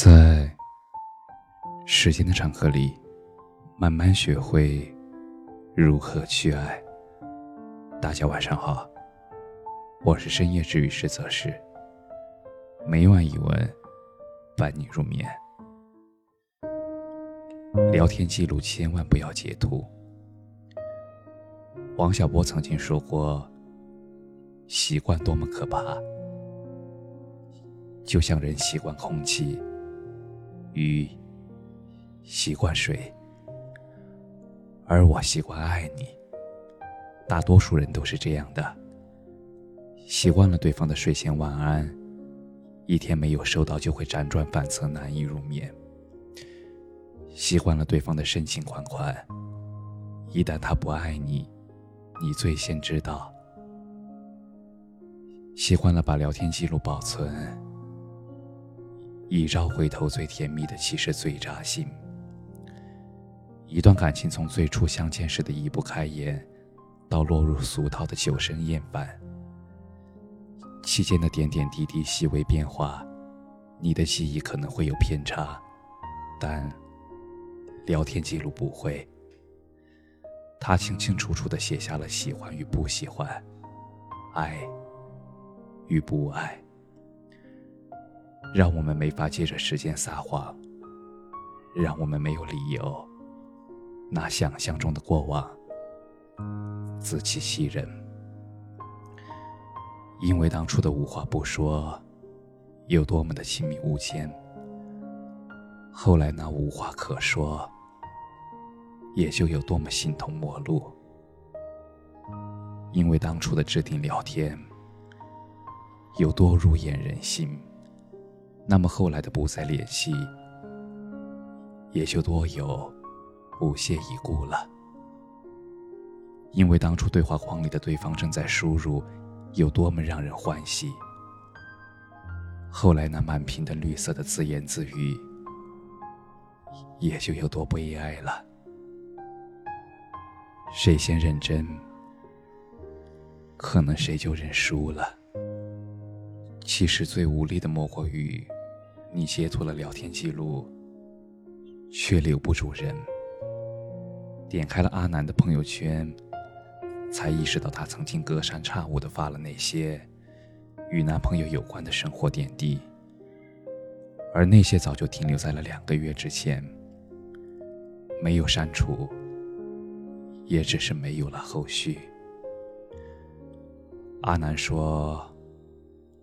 在时间的长河里，慢慢学会如何去爱。大家晚上好，我是深夜治愈师泽师，每晚一文伴你入眠。聊天记录千万不要截图。王小波曾经说过：“习惯多么可怕，就像人习惯空气。”鱼习惯水，而我习惯爱你。大多数人都是这样的，习惯了对方的睡前晚安，一天没有收到就会辗转反侧，难以入眠；习惯了对方的深情款款，一旦他不爱你，你最先知道；习惯了把聊天记录保存。一朝回头，最甜蜜的其实最扎心。一段感情从最初相见时的移不开眼，到落入俗套的酒深厌烦，期间的点点滴滴、细微变化，你的记忆可能会有偏差，但聊天记录不会。他清清楚楚的写下了喜欢与不喜欢，爱与不爱。让我们没法借着时间撒谎，让我们没有理由拿想象中的过往自欺欺人。因为当初的无话不说有多么的亲密无间，后来那无话可说也就有多么形同陌路。因为当初的置顶聊天有多入眼人心。那么后来的不再联系，也就多有不屑一顾了。因为当初对话框里的对方正在输入，有多么让人欢喜，后来那满屏的绿色的自言自语，也就有多悲哀了。谁先认真，可能谁就认输了。其实最无力的莫过于。你截图了聊天记录，却留不住人。点开了阿南的朋友圈，才意识到他曾经隔三差五的发了那些与男朋友有关的生活点滴，而那些早就停留在了两个月之前，没有删除，也只是没有了后续。阿南说：“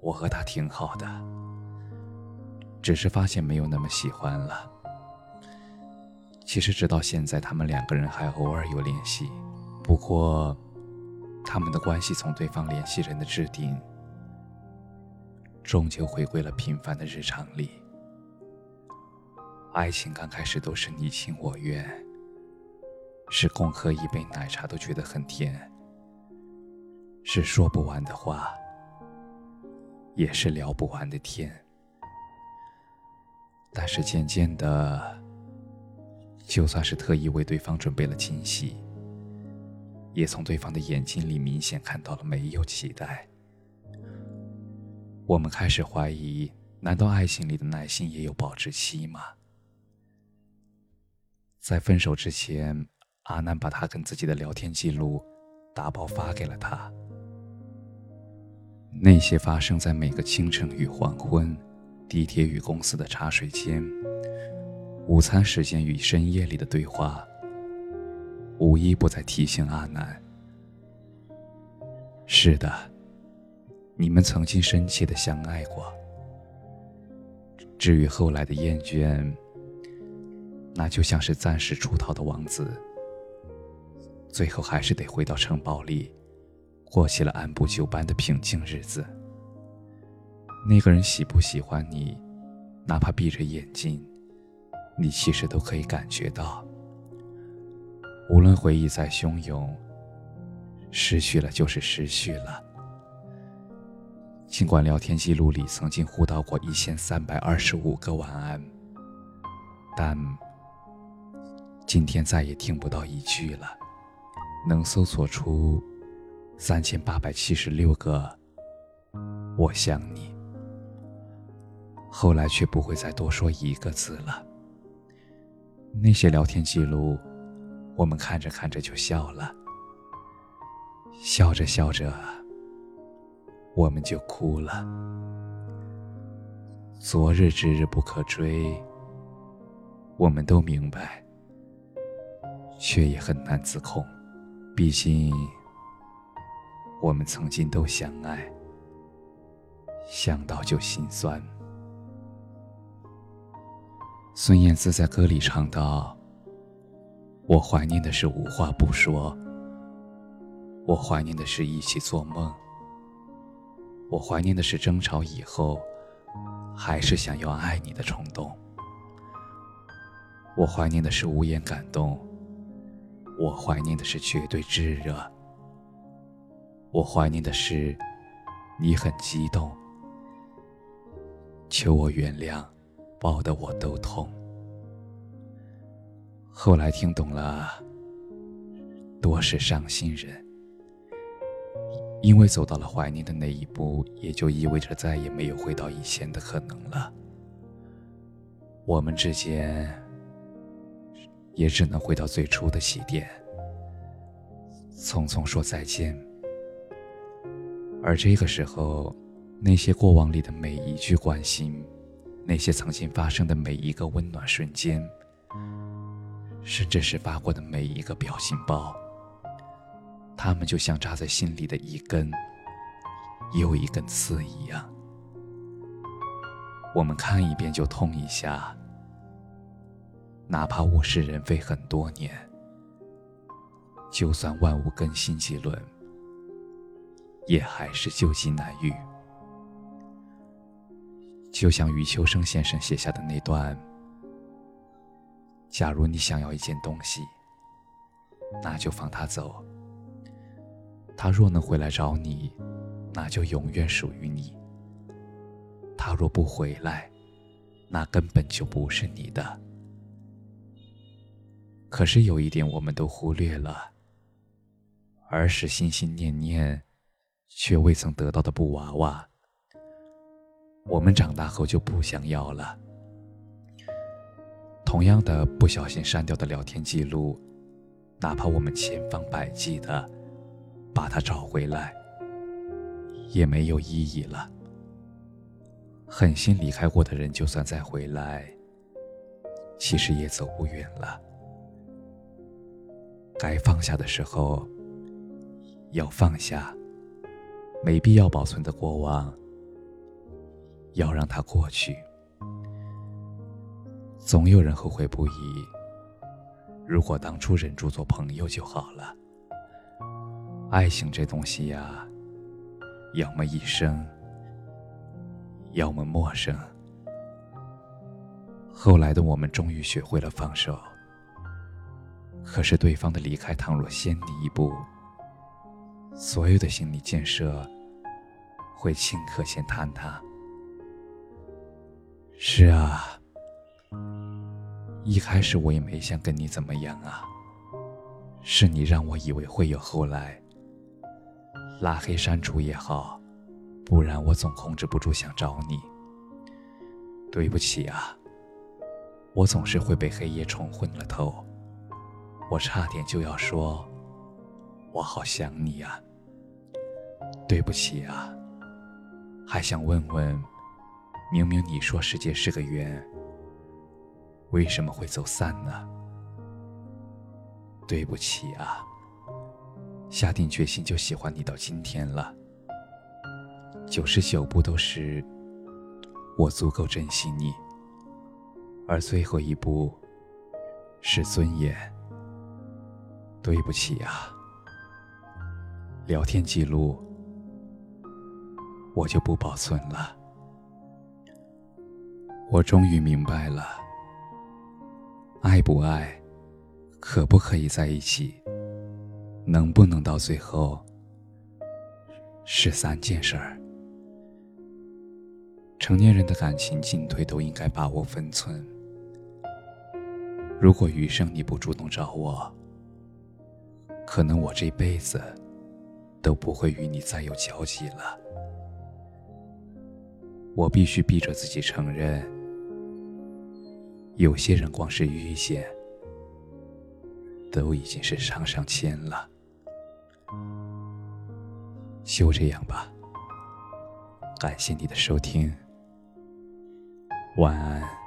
我和他挺好的。”只是发现没有那么喜欢了。其实直到现在，他们两个人还偶尔有联系，不过，他们的关系从对方联系人的置顶，终究回归了平凡的日常里。爱情刚开始都是你情我愿，是共喝一杯奶茶都觉得很甜，是说不完的话，也是聊不完的天。但是渐渐的，就算是特意为对方准备了惊喜，也从对方的眼睛里明显看到了没有期待。我们开始怀疑：难道爱情里的耐心也有保质期吗？在分手之前，阿南把他跟自己的聊天记录打包发给了他，那些发生在每个清晨与黄昏。地铁与公司的茶水间，午餐时间与深夜里的对话，无一不在提醒阿南：是的，你们曾经深切的相爱过。至于后来的厌倦，那就像是暂时出逃的王子，最后还是得回到城堡里，过起了按部就班的平静日子。那个人喜不喜欢你，哪怕闭着眼睛，你其实都可以感觉到。无论回忆再汹涌，失去了就是失去了。尽管聊天记录里曾经互道过一千三百二十五个晚安，但今天再也听不到一句了。能搜索出三千八百七十六个“我想你”。后来却不会再多说一个字了。那些聊天记录，我们看着看着就笑了，笑着笑着，我们就哭了。昨日之日不可追，我们都明白，却也很难自控。毕竟，我们曾经都相爱，想到就心酸。孙燕姿在歌里唱道：“我怀念的是无话不说，我怀念的是一起做梦，我怀念的是争吵以后还是想要爱你的冲动，我怀念的是无言感动，我怀念的是绝对炙热，我怀念的是你很激动，求我原谅。”抱得我都痛。后来听懂了，多是伤心人，因为走到了怀念的那一步，也就意味着再也没有回到以前的可能了。我们之间也只能回到最初的起点，匆匆说再见。而这个时候，那些过往里的每一句关心。那些曾经发生的每一个温暖瞬间，甚至是发过的每一个表情包，他们就像扎在心里的一根又一根刺一样。我们看一遍就痛一下，哪怕物是人非很多年，就算万物更新几轮，也还是旧疾难愈。就像余秋生先生写下的那段：“假如你想要一件东西，那就放他走。他若能回来找你，那就永远属于你；他若不回来，那根本就不是你的。可是有一点我们都忽略了：儿时心心念念，却未曾得到的布娃娃。”我们长大后就不想要了。同样的，不小心删掉的聊天记录，哪怕我们千方百计的把它找回来，也没有意义了。狠心离开过的人，就算再回来，其实也走不远了。该放下的时候要放下，没必要保存的过往。要让它过去，总有人后悔不已。如果当初忍住做朋友就好了。爱情这东西呀，要么一生，要么陌生。后来的我们终于学会了放手，可是对方的离开，倘若先你一步，所有的心理建设会顷刻间坍塌。是啊，一开始我也没想跟你怎么样啊。是你让我以为会有后来，拉黑删除也好，不然我总控制不住想找你。对不起啊，我总是会被黑夜冲昏了头，我差点就要说，我好想你啊。对不起啊，还想问问。明明你说世界是个圆，为什么会走散呢？对不起啊，下定决心就喜欢你到今天了。九十九步都是我足够珍惜你，而最后一步是尊严。对不起啊，聊天记录我就不保存了。我终于明白了，爱不爱，可不可以在一起，能不能到最后，是三件事儿。成年人的感情进退都应该把握分寸。如果余生你不主动找我，可能我这辈子都不会与你再有交集了。我必须逼着自己承认，有些人光是遇见，都已经是上上签了。就这样吧，感谢你的收听，晚安。